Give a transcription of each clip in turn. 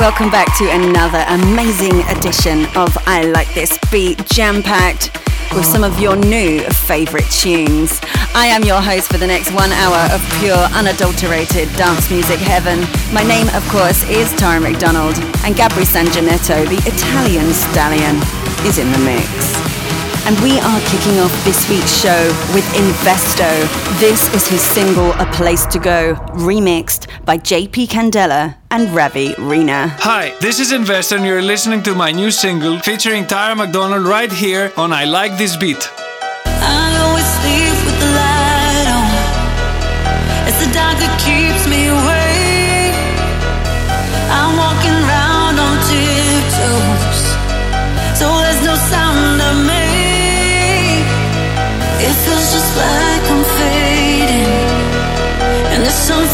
welcome back to another amazing edition of I Like This Beat, jam packed with some of your new favourite tunes. I am your host for the next one hour of pure, unadulterated dance music heaven. My name, of course, is Tara McDonald, and Gabri Sanjanetto, the Italian stallion, is in the mix and we are kicking off this week's show with Investo. This is his single A Place to Go, remixed by JP Candela and Ravi Rina. Hi, this is Investo, and you're listening to my new single featuring Tara McDonald right here on I Like This Beat. I always sleep with the light on. It's the dark that keeps like I'm fading, and there's some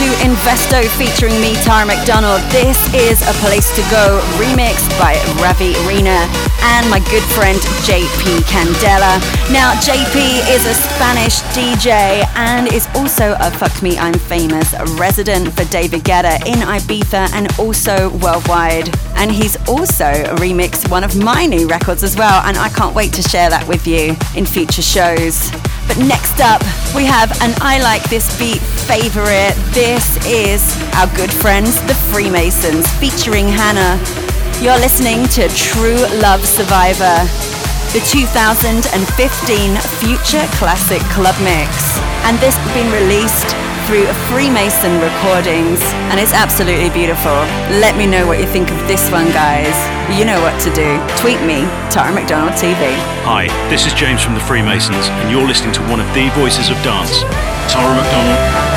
to Investo featuring me, Tara McDonald. This is A Place to Go remixed by Ravi Arena and my good friend JP Candela. Now, JP is a Spanish DJ and is also a Fuck Me I'm Famous resident for David Guetta in Ibiza and also worldwide. And he's also remixed one of my new records as well, and I can't wait to share that with you in future shows. But next up, we have an I Like This Beat favorite. This is our good friends, the Freemasons, featuring Hannah. You're listening to True Love Survivor, the 2015 Future Classic Club Mix. And this has been released through Freemason Recordings, and it's absolutely beautiful. Let me know what you think of this one, guys. You know what to do. Tweet me, Tara McDonald TV. Hi, this is James from the Freemasons, and you're listening to one of the voices of dance, Tara McDonald.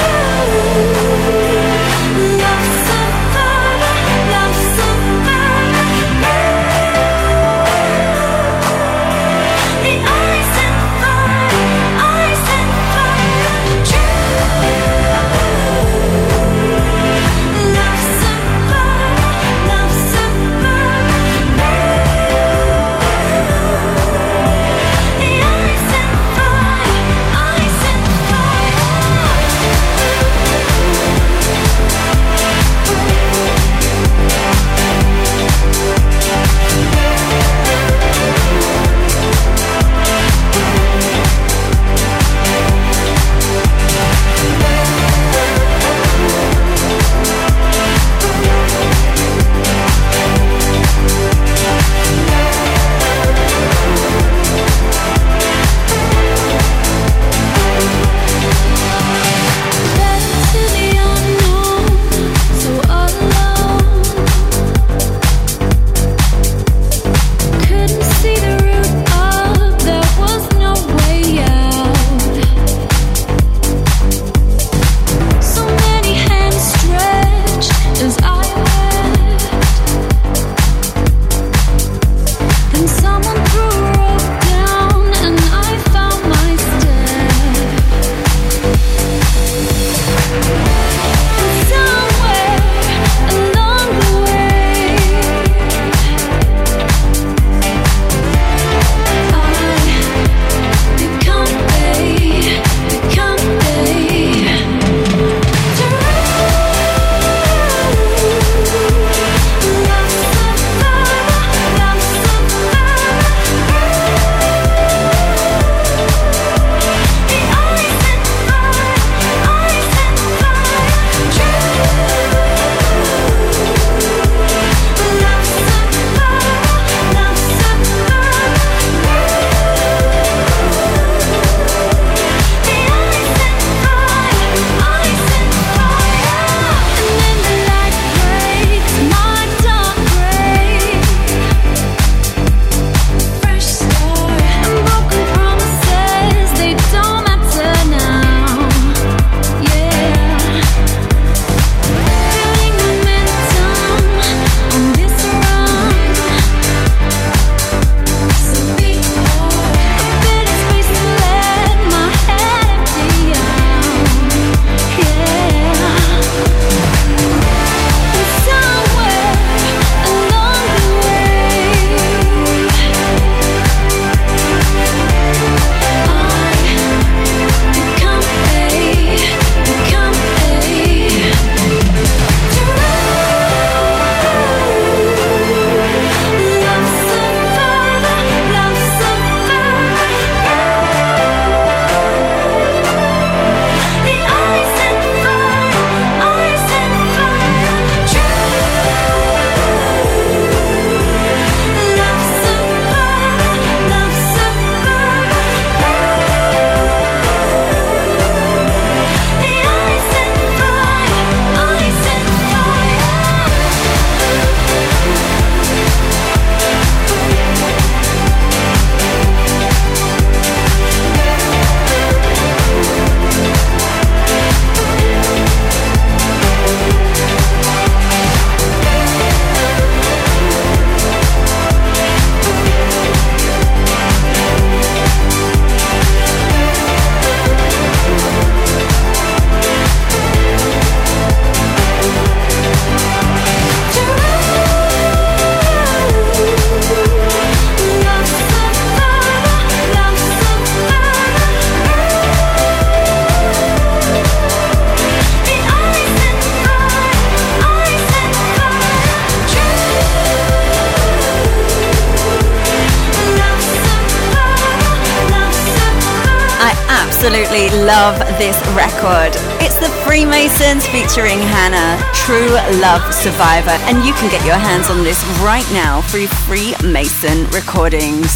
Love this record. It's the Freemasons featuring Hannah, True Love Survivor, and you can get your hands on this right now through Freemason Recordings.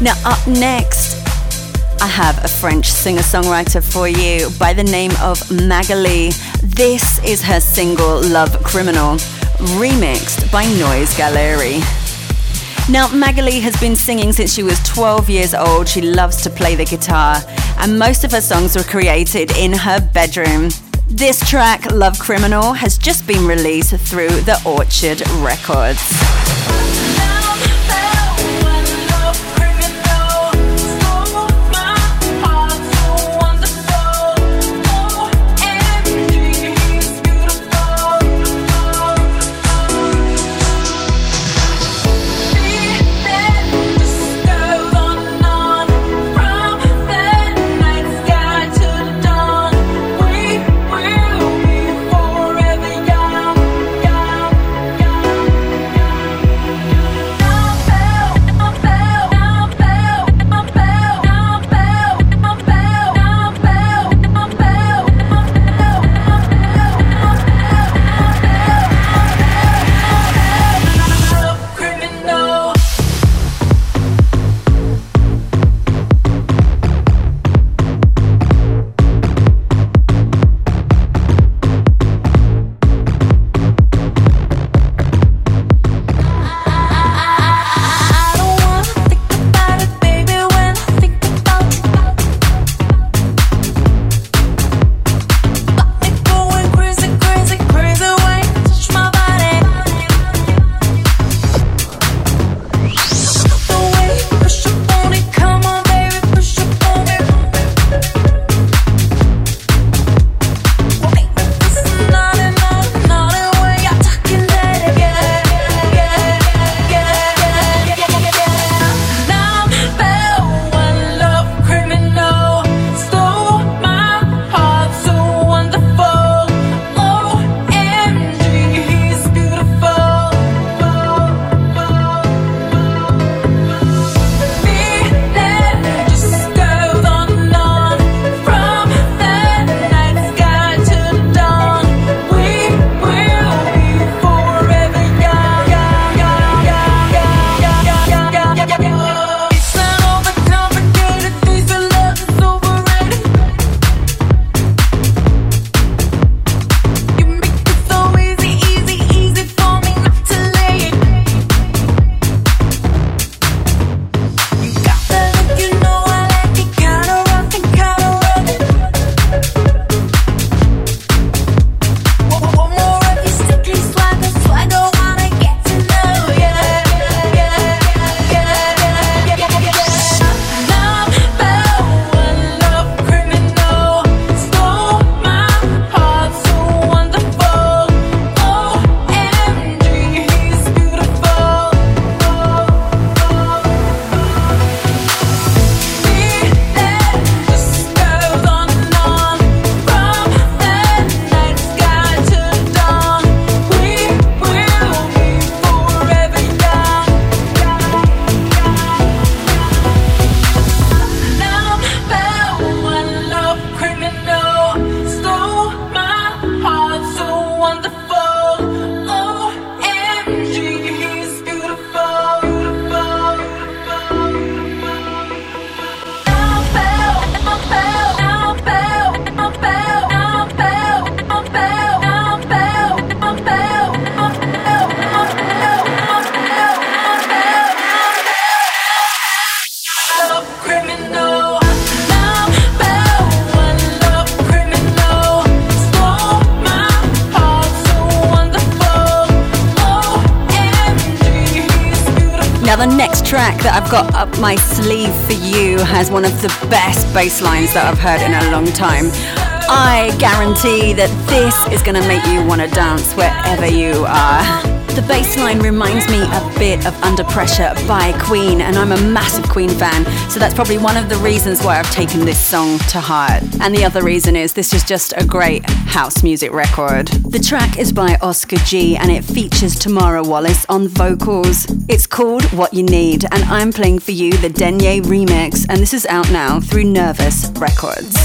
Now, up next, I have a French singer songwriter for you by the name of Magali. This is her single Love Criminal, remixed by Noise Gallery. Now, Magali has been singing since she was 12 years old. She loves to play the guitar, and most of her songs were created in her bedroom. This track, Love Criminal, has just been released through the Orchard Records. One of the best bass lines that I've heard in a long time. I guarantee that this is going to make you want to dance wherever you are. The bass line reminds me a bit of Under Pressure by Queen, and I'm a massive Queen fan, so that's probably one of the reasons why I've taken this song to heart. And the other reason is this is just a great house music record. The track is by Oscar G and it features Tamara Wallace on vocals. It's called What You Need, and I'm playing for you the Denye remix, and this is out now through Nervous Records.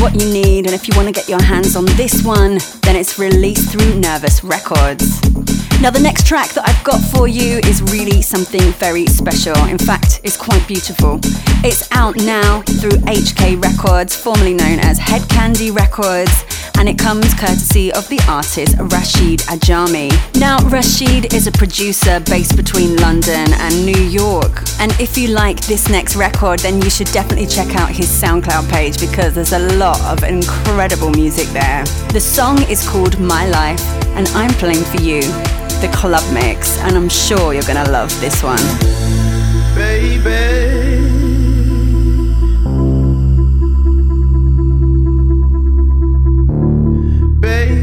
What You Need. And if you want to get your hands on this one, then it's released through Nervous Records. Now, the next track that I've got for you is really something very special. In fact, it's quite beautiful. It's out now through HK Records, formerly known as Head Candy Records, and it comes courtesy of the artist Rashid Ajami. Now, Rashid is a producer based between London and New York. And if you like this next record, then you should definitely check out his SoundCloud page because there's a lot of incredible music there. The song is called My Life, and I'm playing for you the club mix, and I'm sure you're gonna love this one. Baby.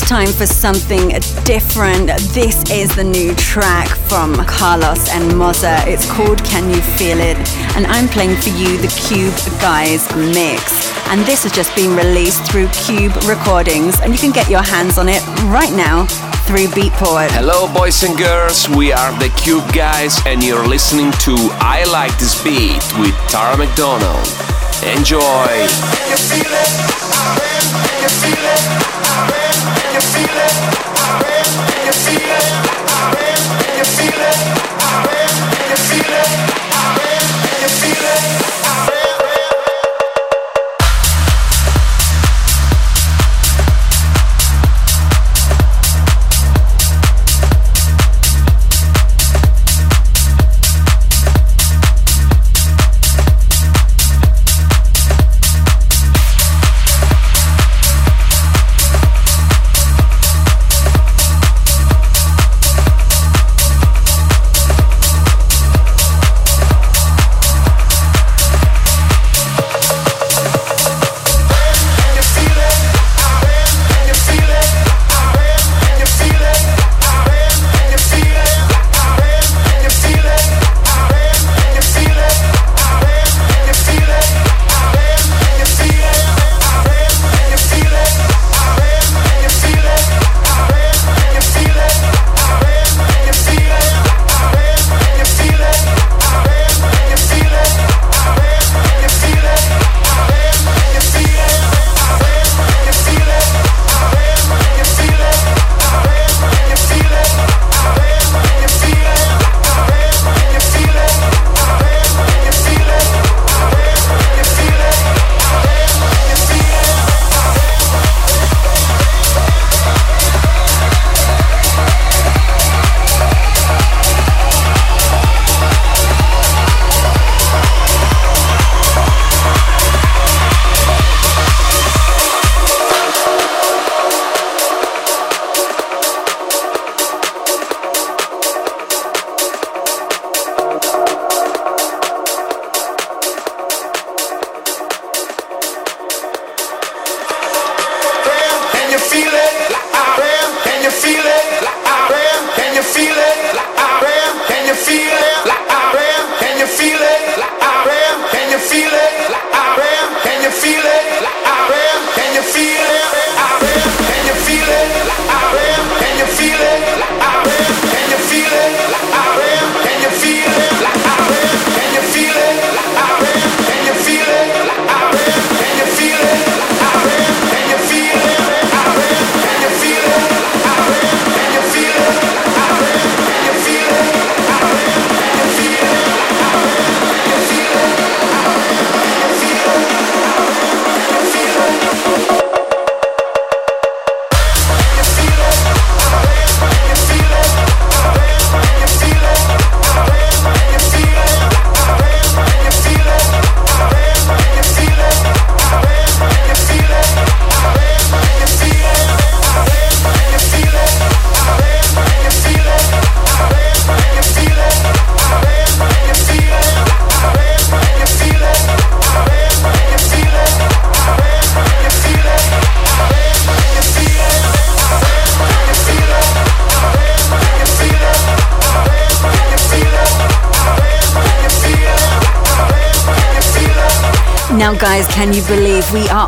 time for something different. This is the new track from Carlos and Mozza. It's called Can You Feel It? And I'm playing for you the Cube Guys mix. And this has just been released through Cube Recordings. And you can get your hands on it right now through Beatport. Hello, boys and girls. We are the Cube Guys, and you're listening to I Like This Beat with Tara McDonald. Enjoy. Feel it?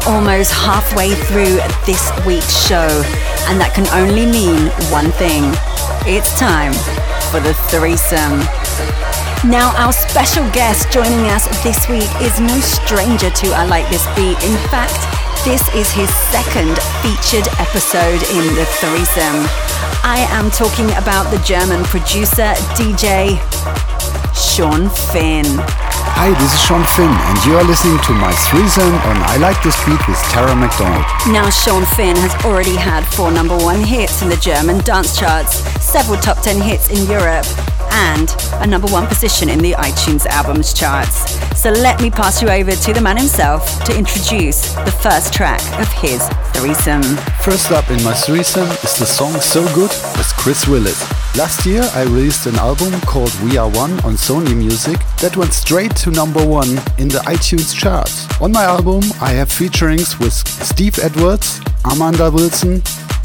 Almost halfway through this week's show? And that can only mean one thing it's time for the threesome. Now, our special guest joining us this week is no stranger to I Like This Beat. In fact, this is his second featured episode in the threesome. I am talking about the German producer, DJ Sean Finn. Hi, this is Sean Finn, and you are listening to my threesome on I Like This Beat with Tara McDonald. Now, Sean Finn has already had four number one hits in the German dance charts, several top 10 hits in Europe, and a number one position in the iTunes albums charts. So let me pass you over to the man himself to introduce the first track of his threesome. First up in my threesome is the song So Good with Chris Willis. Last year I released an album called We Are One on Sony Music that went straight to number one in the iTunes chart. On my album I have featurings with Steve Edwards, Amanda Wilson,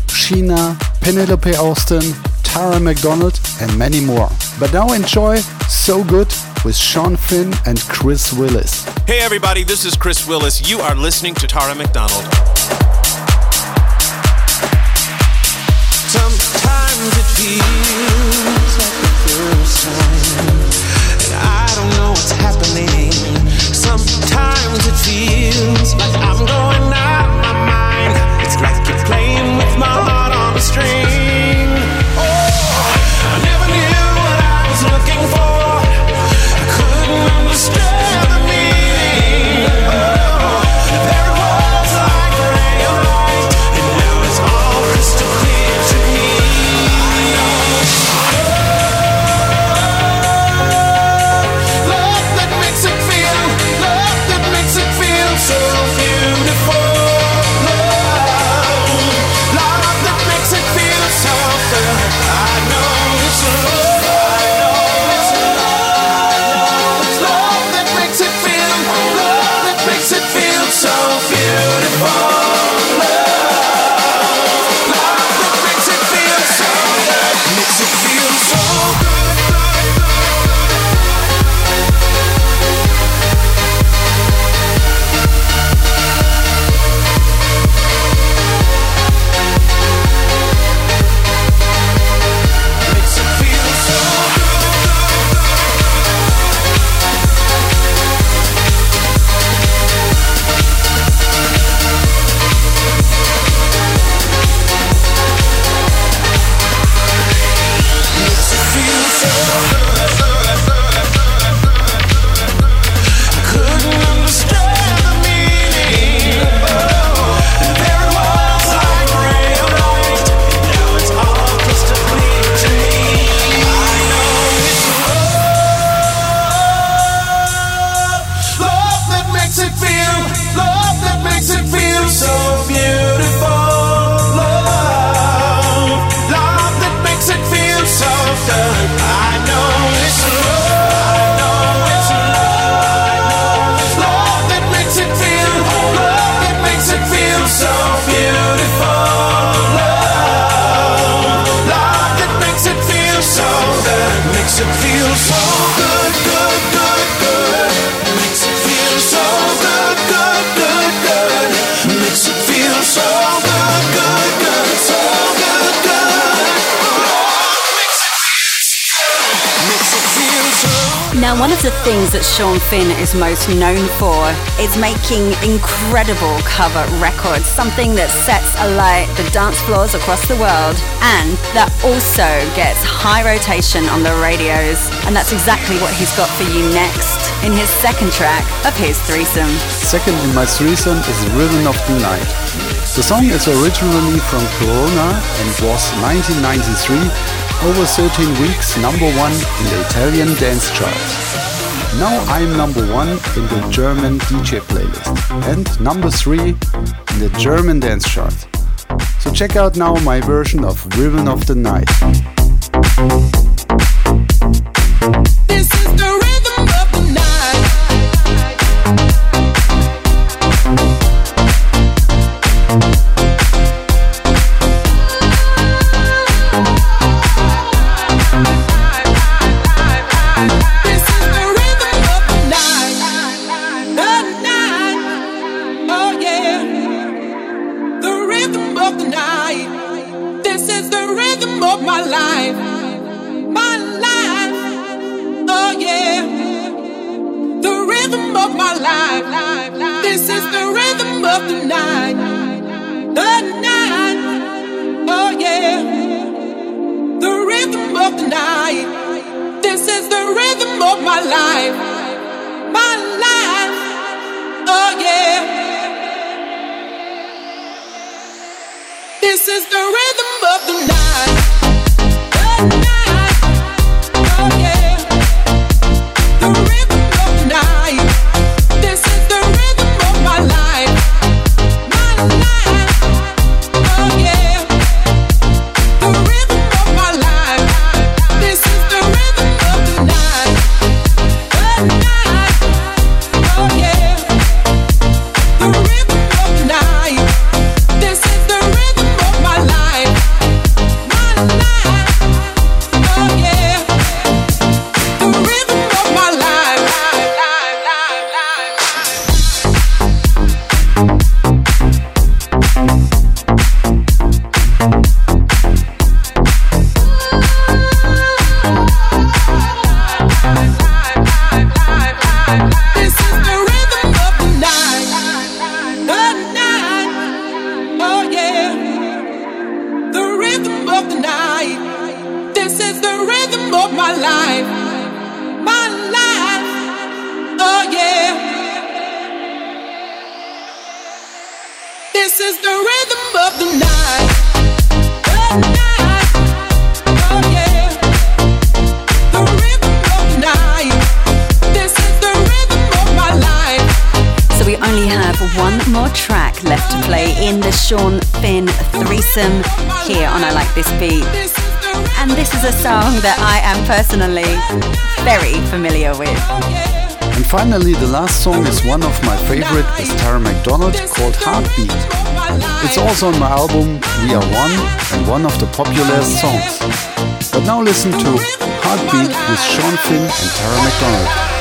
Sheena, Penelope Austin, Tara McDonald and many more. But now enjoy So Good with Sean Finn and Chris Willis. Hey everybody, this is Chris Willis. You are listening to Tara McDonald. Sometimes it feels like the first Sean Finn is most known for is making incredible cover records, something that sets alight the dance floors across the world and that also gets high rotation on the radios. And that's exactly what he's got for you next in his second track of his threesome. Second in my threesome is Rhythm of the Night. The song is originally from Corona and was 1993 over 13 weeks number one in the Italian dance chart. Now I'm number one in the German DJ playlist and number three in the German dance chart. So check out now my version of Rhythm of the Night. Rhythm of the night. This is the rhythm of my life. My life. Oh yeah. This is the rhythm of the night. Only have one more track left to play in the Sean Finn threesome here on I Like This Beat. Is. And this is a song that I am personally very familiar with. And finally, the last song is one of my favorite with Tara McDonald called Heartbeat. It's also on my album We Are One and one of the popular songs. But now listen to Heartbeat with Sean Finn and Tara McDonald.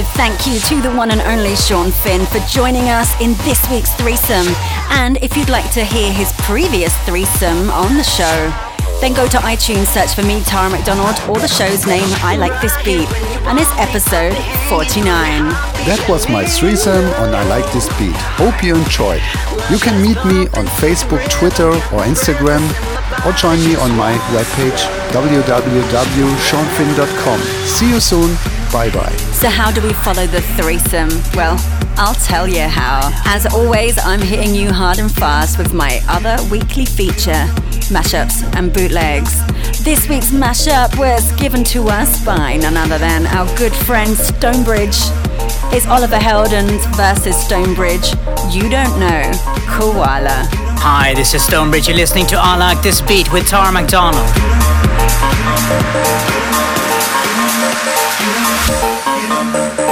Massive thank you to the one and only Sean Finn for joining us in this week's threesome. And if you'd like to hear his previous threesome on the show, then go to iTunes, search for me, Tara McDonald, or the show's name, I Like This Beat, and it's episode 49. That was my threesome on I Like This Beat. Hope you enjoyed. You can meet me on Facebook, Twitter, or Instagram, or join me on my webpage www.seanfinn.com. See you soon. Bye bye. So, how do we follow the threesome? Well, I'll tell you how. As always, I'm hitting you hard and fast with my other weekly feature, mashups and bootlegs. This week's mashup was given to us by none other than our good friend Stonebridge. It's Oliver Heldens versus Stonebridge. You don't know. Koala. Hi, this is Stonebridge. You're listening to I Like This Beat with Tara McDonald. Tell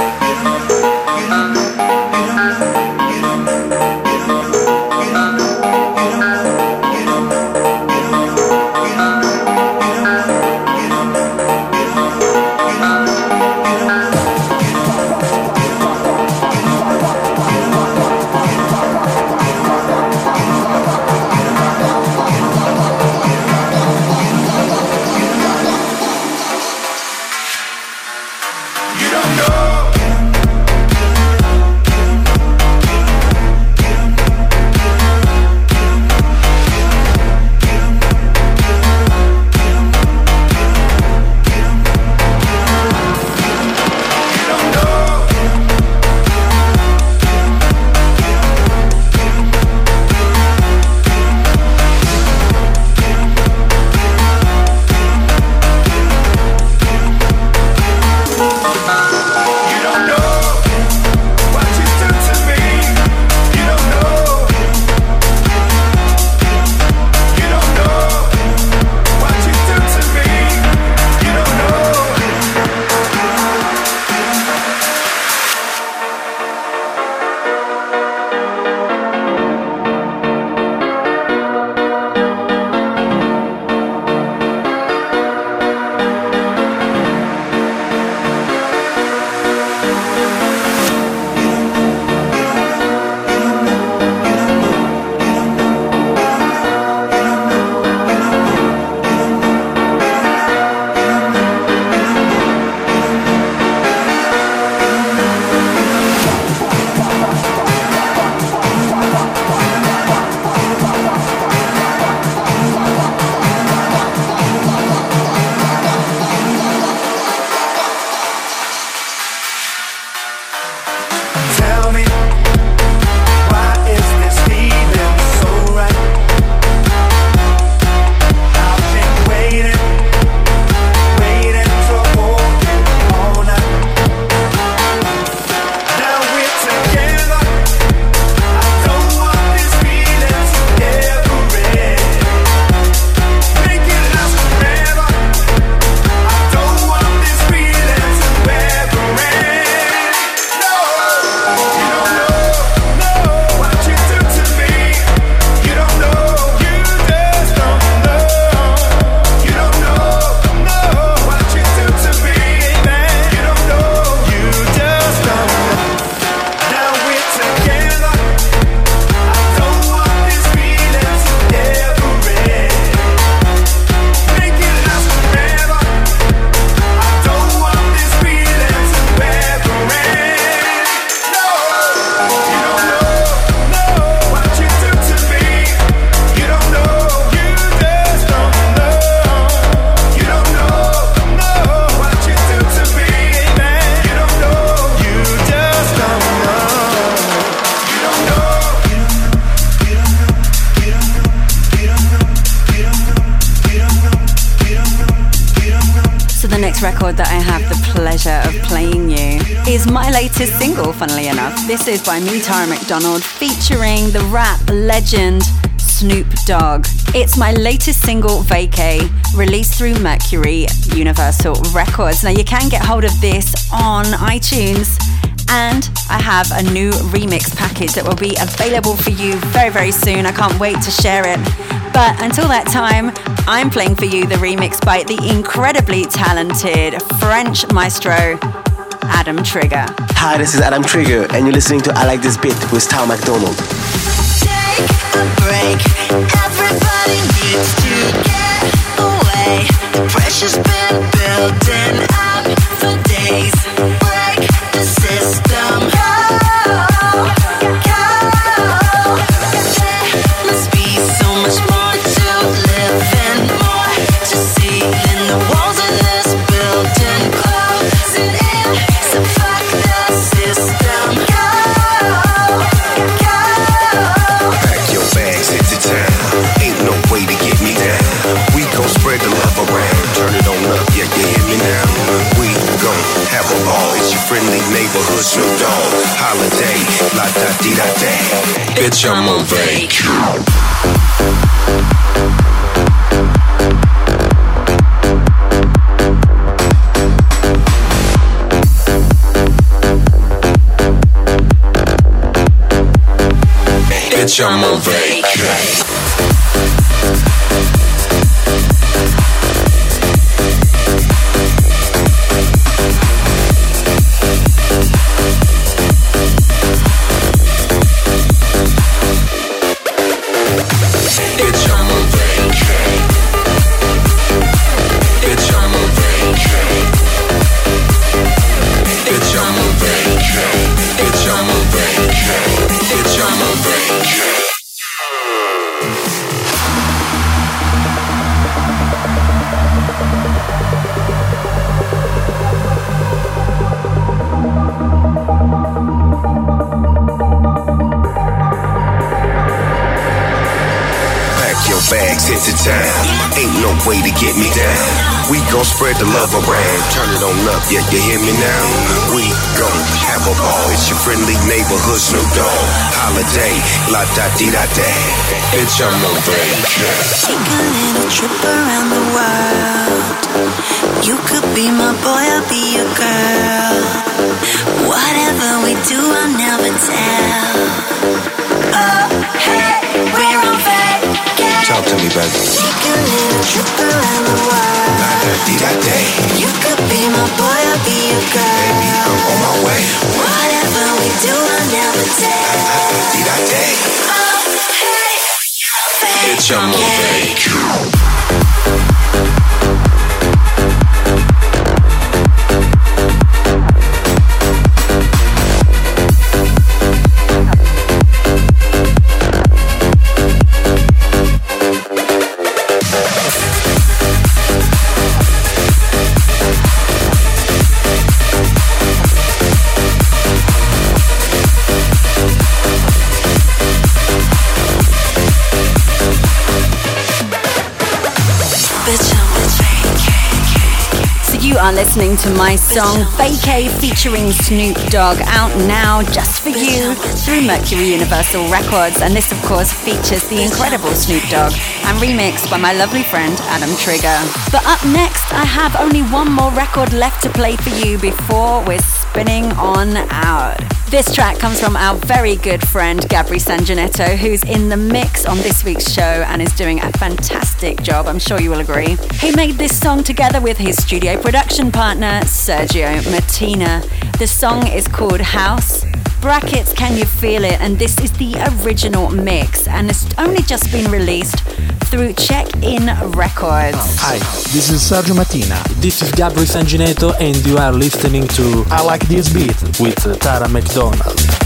funnily enough. This is by me, Tara McDonald, featuring the rap legend Snoop Dogg. It's my latest single, Vacay, released through Mercury Universal Records. Now, you can get hold of this on iTunes. And I have a new remix package that will be available for you very, very soon. I can't wait to share it. But until that time, I'm playing for you the remix by the incredibly talented French maestro Adam. Adam Trigger. Hi, this is Adam Trigger, and you're listening to I Like This Beat with Tara McDonald. Take a break. Everybody needs to get away. Pressure's been building up for days. Break the system. Da. Bitch, I'm on. Bitch, I'm on break. Gon' spread the love around. Turn it on up, yeah, you hear me now? We gon' have a ball. It's your friendly neighborhood Snoop Dogg. Holiday, la da di da da. Bitch, I'm on break. Take a little trip around the world. You could be my boy, I'll be your girl. Whatever we do, I'll never tell. Oh, hey, we're on vacation. Talk to me, baby. Take a little trip around the world. La da di da da. You could be my boy, I'll be your girl. Baby, I'm on my way. Whatever we do, I'll never tell. La da di da da. Oh, hey, Bitch, I'm on break. Listening to my song Vacay featuring Snoop Dogg out now just for you through Mercury Universal Records. And this, of course, features the incredible Snoop Dogg and remixed by my lovely friend Adam Trigger. But up next, I have only one more record left to play for you before we're spinning on out. This track comes from our very good friend Gabri Sangineto, who's in the mix on this week's show and is doing a fantastic job. I'm sure you will agree. He made this song together with his studio production partner Sergio Mattina. The song is called House. Brackets, can you feel it? And this is the original mix, and it's only just been released through Check In Records. Hi, this is Sergio Mattina. This is Gabri Sangineto, and you are listening to I Like This Beat with Tara McDonald.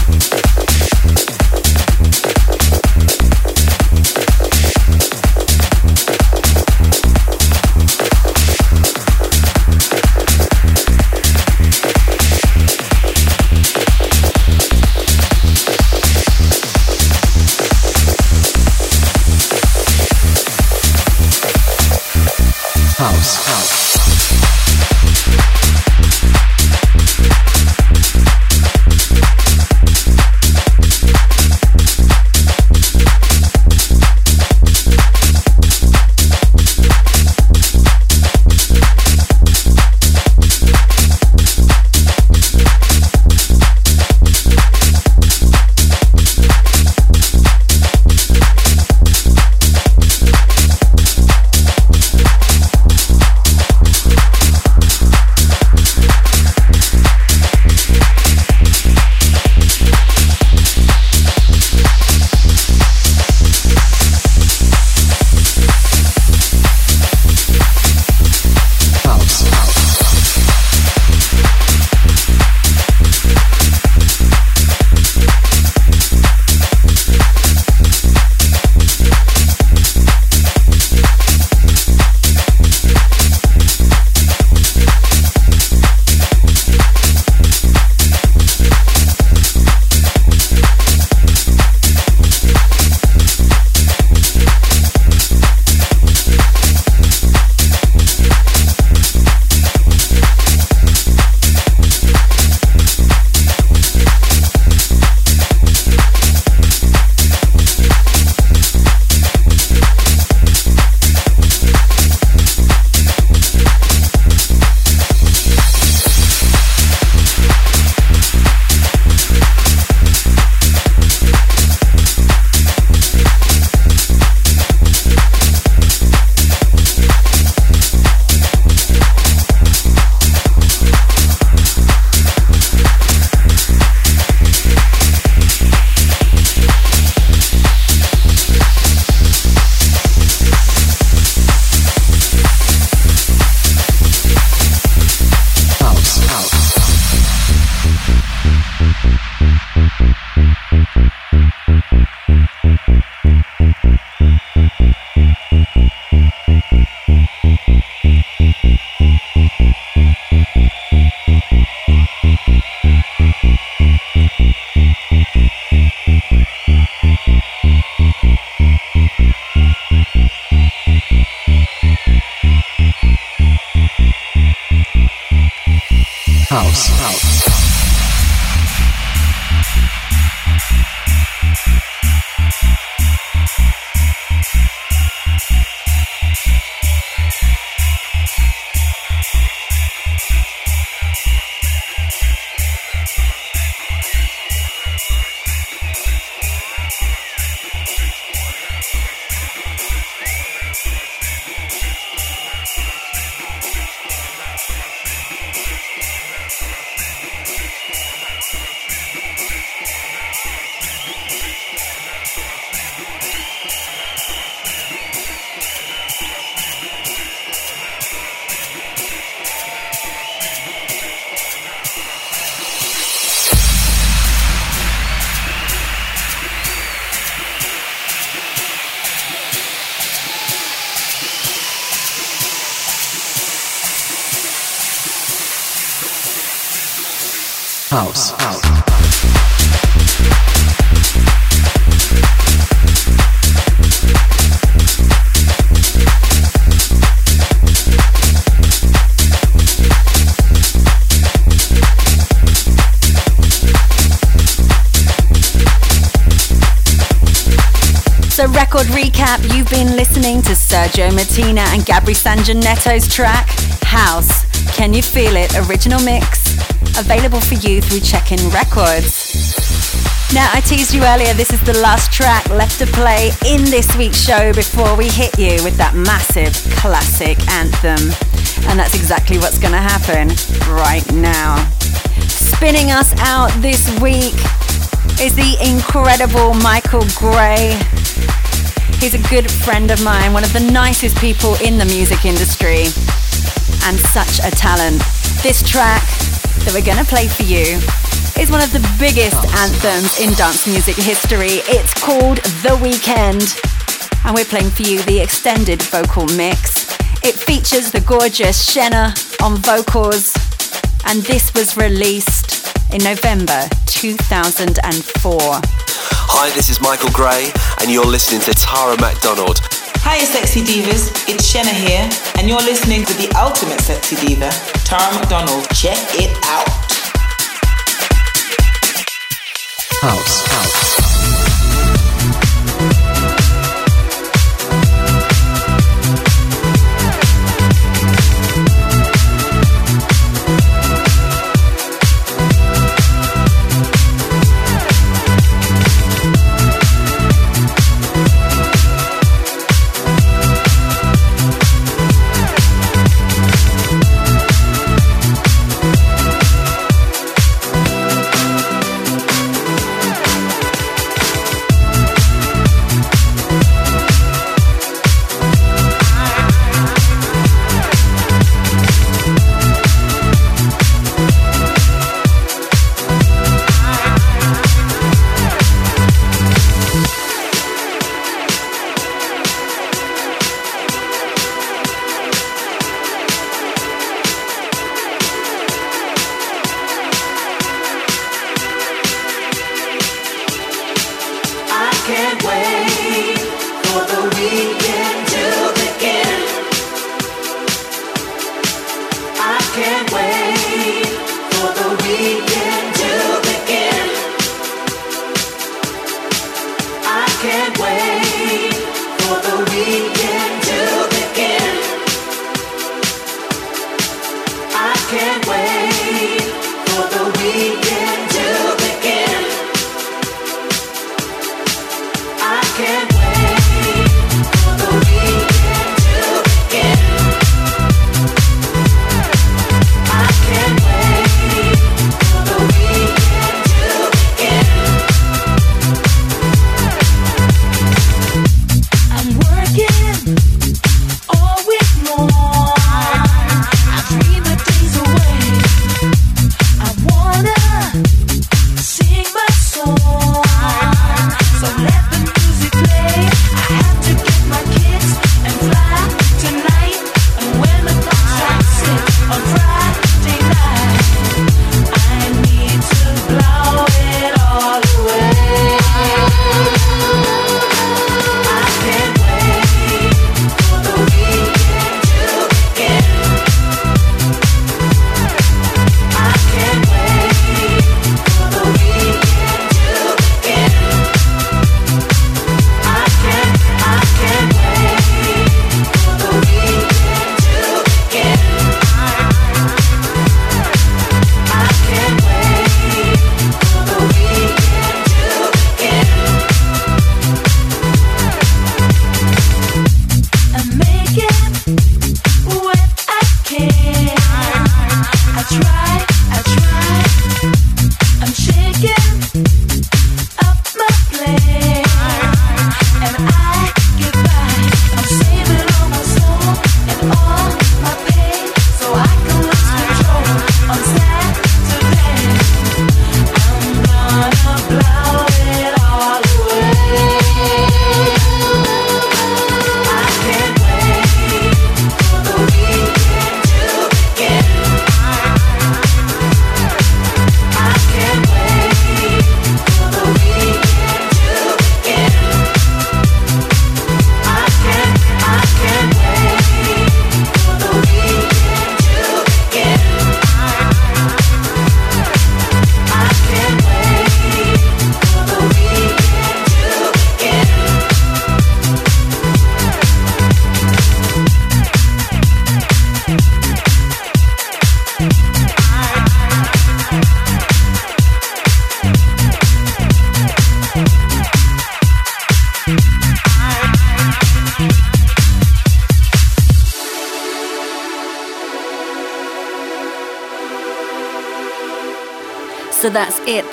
Recap you've been listening to Sergio Mattina and Gabri Sangineto's track, House. Can You Feel It? Original mix. Available for you through Check In Records. Now, I teased you earlier, this is the last track left to play in this week's show before we hit you with that massive classic anthem. And that's exactly what's going to happen right now. Spinning us out this week is the incredible Michael Gray. He's a good friend of mine, one of the nicest people in the music industry, and such a talent. This track that we're going to play for you is one of the biggest anthems in dance music history. It's called The Weekend, and we're playing for you the extended vocal mix. It features the gorgeous Shena on vocals, and this was released in November 2004. Hi, this is Michael Gray, and you're listening to Tara McDonald. Hiya, sexy divas. It's Shena here, and you're listening to the ultimate sexy diva, Tara McDonald. Check it out. House. House.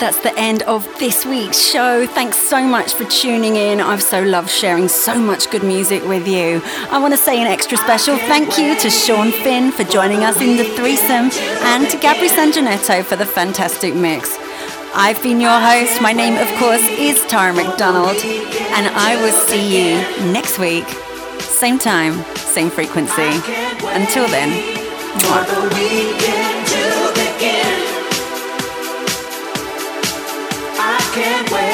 That's the end of this week's show. Thanks so much for tuning in. I've so loved sharing so much good music with you. I want to say an extra special thank you to Sean Finn for joining us in the threesome and to Gabri Sangineto for the fantastic mix. I've been your host. My name, of course, is Tara McDonald, and I will see you next week. Same time, same frequency. Until then, mwah. Can't wait.